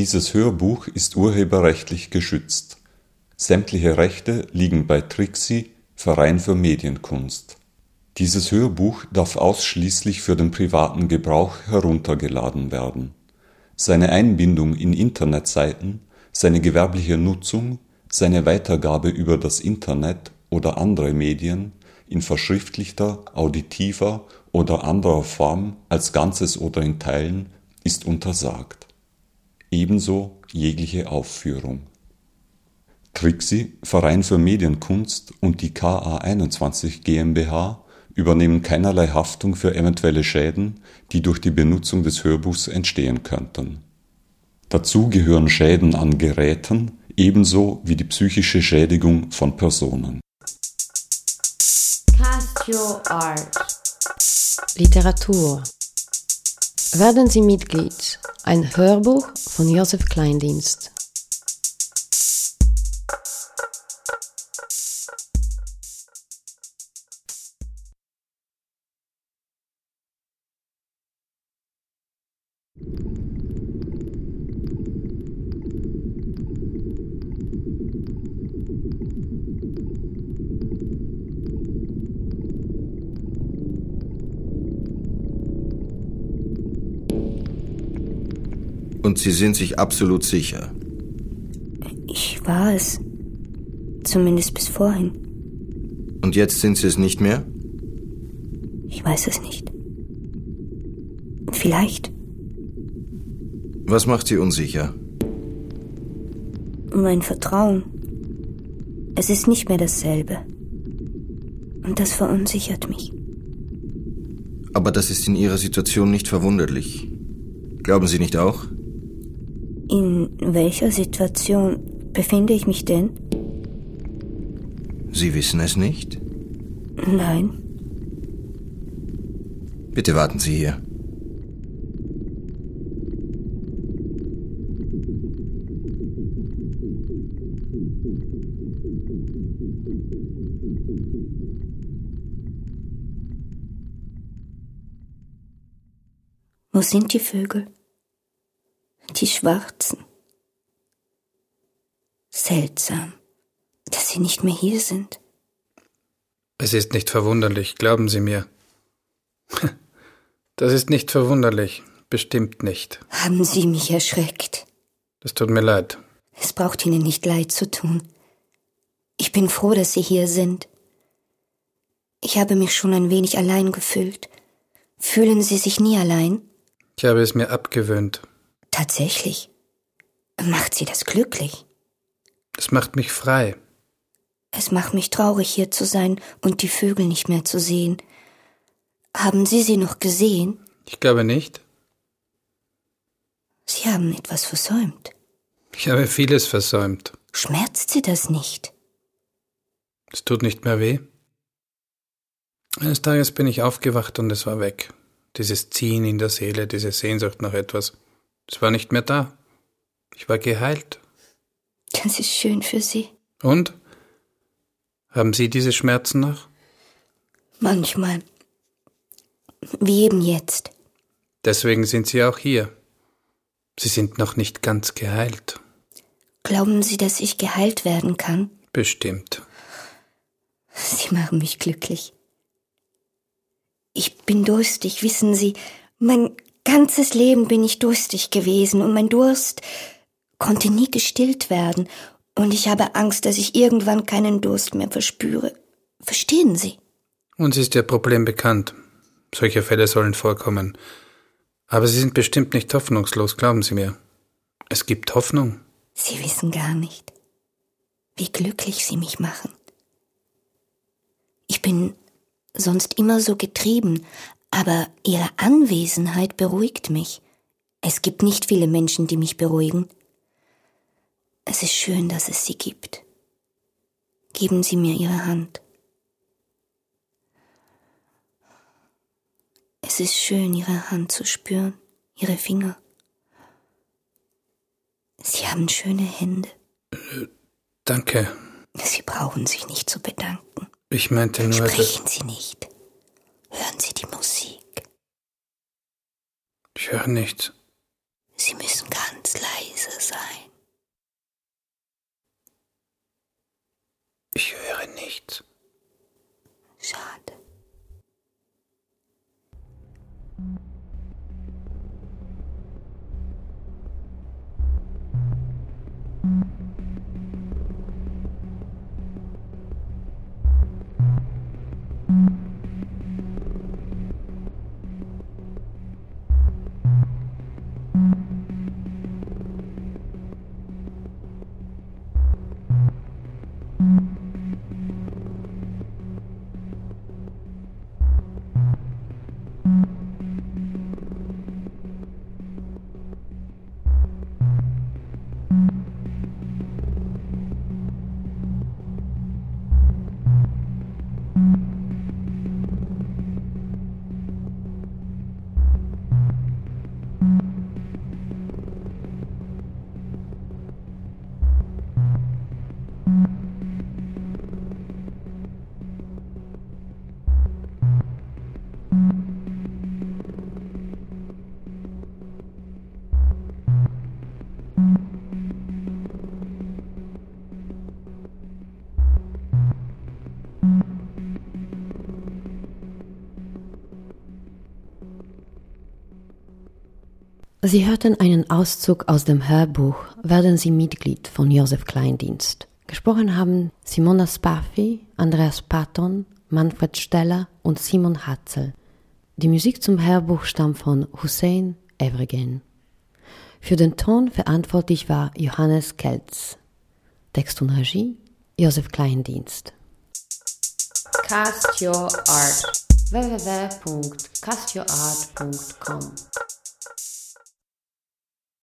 Dieses Hörbuch ist urheberrechtlich geschützt. Sämtliche Rechte liegen bei Trixi, Verein für Medienkunst. Dieses Hörbuch darf ausschließlich für den privaten Gebrauch heruntergeladen werden. Seine Einbindung in Internetseiten, seine gewerbliche Nutzung, seine Weitergabe über das Internet oder andere Medien in verschriftlichter, auditiver oder anderer Form als Ganzes oder in Teilen ist untersagt. Ebenso jegliche Aufführung. Trixi, Verein für Medienkunst und die KA21 GmbH übernehmen keinerlei Haftung für eventuelle Schäden, die durch die Benutzung des Hörbuchs entstehen könnten. Dazu gehören Schäden an Geräten ebenso wie die psychische Schädigung von Personen. Cast your art. Literatur. Werden Sie Mitglied. Ein Hörbuch von Josef Kleindienst. Und Sie sind sich absolut sicher? Ich war es. Zumindest bis vorhin. Und jetzt sind Sie es nicht mehr? Ich weiß es nicht. Vielleicht. Was macht Sie unsicher? Mein Vertrauen. Es ist nicht mehr dasselbe. Und das verunsichert mich. Aber das ist in Ihrer Situation nicht verwunderlich. Glauben Sie nicht auch? In welcher Situation befinde ich mich denn? Sie wissen es nicht? Nein. Bitte warten Sie hier. Wo sind die Vögel? Die Schwarzen. Seltsam, dass sie nicht mehr hier sind. Es ist nicht verwunderlich, glauben Sie mir. Das ist nicht verwunderlich, bestimmt nicht. Haben Sie mich erschreckt? Das tut mir leid. Es braucht Ihnen nicht leid zu tun. Ich bin froh, dass Sie hier sind. Ich habe mich schon ein wenig allein gefühlt. Fühlen Sie sich nie allein? Ich habe es mir abgewöhnt. Tatsächlich. Macht Sie das glücklich? Es macht mich frei. Es macht mich traurig, hier zu sein und die Vögel nicht mehr zu sehen. Haben Sie sie noch gesehen? Ich glaube nicht. Sie haben etwas versäumt. Ich habe vieles versäumt. Schmerzt Sie das nicht? Es tut nicht mehr weh. Eines Tages bin ich aufgewacht und es war weg. Dieses Ziehen in der Seele, diese Sehnsucht nach etwas. Es war nicht mehr da. Ich war geheilt. Das ist schön für Sie. Und? Haben Sie diese Schmerzen noch? Manchmal. Wie eben jetzt. Deswegen sind Sie auch hier. Sie sind noch nicht ganz geheilt. Glauben Sie, dass ich geheilt werden kann? Bestimmt. Sie machen mich glücklich. Ich bin durstig, wissen Sie. Mein ganzes Leben bin ich durstig gewesen und mein Durst konnte nie gestillt werden und ich habe Angst, dass ich irgendwann keinen Durst mehr verspüre. Verstehen Sie? Uns ist Ihr Problem bekannt. Solche Fälle sollen vorkommen. Aber Sie sind bestimmt nicht hoffnungslos, glauben Sie mir. Es gibt Hoffnung. Sie wissen gar nicht, wie glücklich Sie mich machen. Ich bin sonst immer so getrieben, aber Ihre Anwesenheit beruhigt mich. Es gibt nicht viele Menschen, die mich beruhigen. Es ist schön, dass es Sie gibt. Geben Sie mir Ihre Hand. Es ist schön, Ihre Hand zu spüren, Ihre Finger. Sie haben schöne Hände. Danke. Sie brauchen sich nicht zu bedanken. Ich meinte nur. Sprechen Sie nicht. Höre nichts. Sie müssen ganz leise sein. Ich höre nichts. Schade. Thank Sie hörten einen Auszug aus dem Hörbuch Werden Sie Mitglied von Josef Kleindienst. Gesprochen haben Simona Spaffi, Andreas Patton, Manfred Steller und Simon Hatzel. Die Musik zum Hörbuch stammt von Hussein Evregen. Für den Ton verantwortlich war Johannes Kelz. Text und Regie Josef Kleindienst. Cast Your Art www.castyourart.com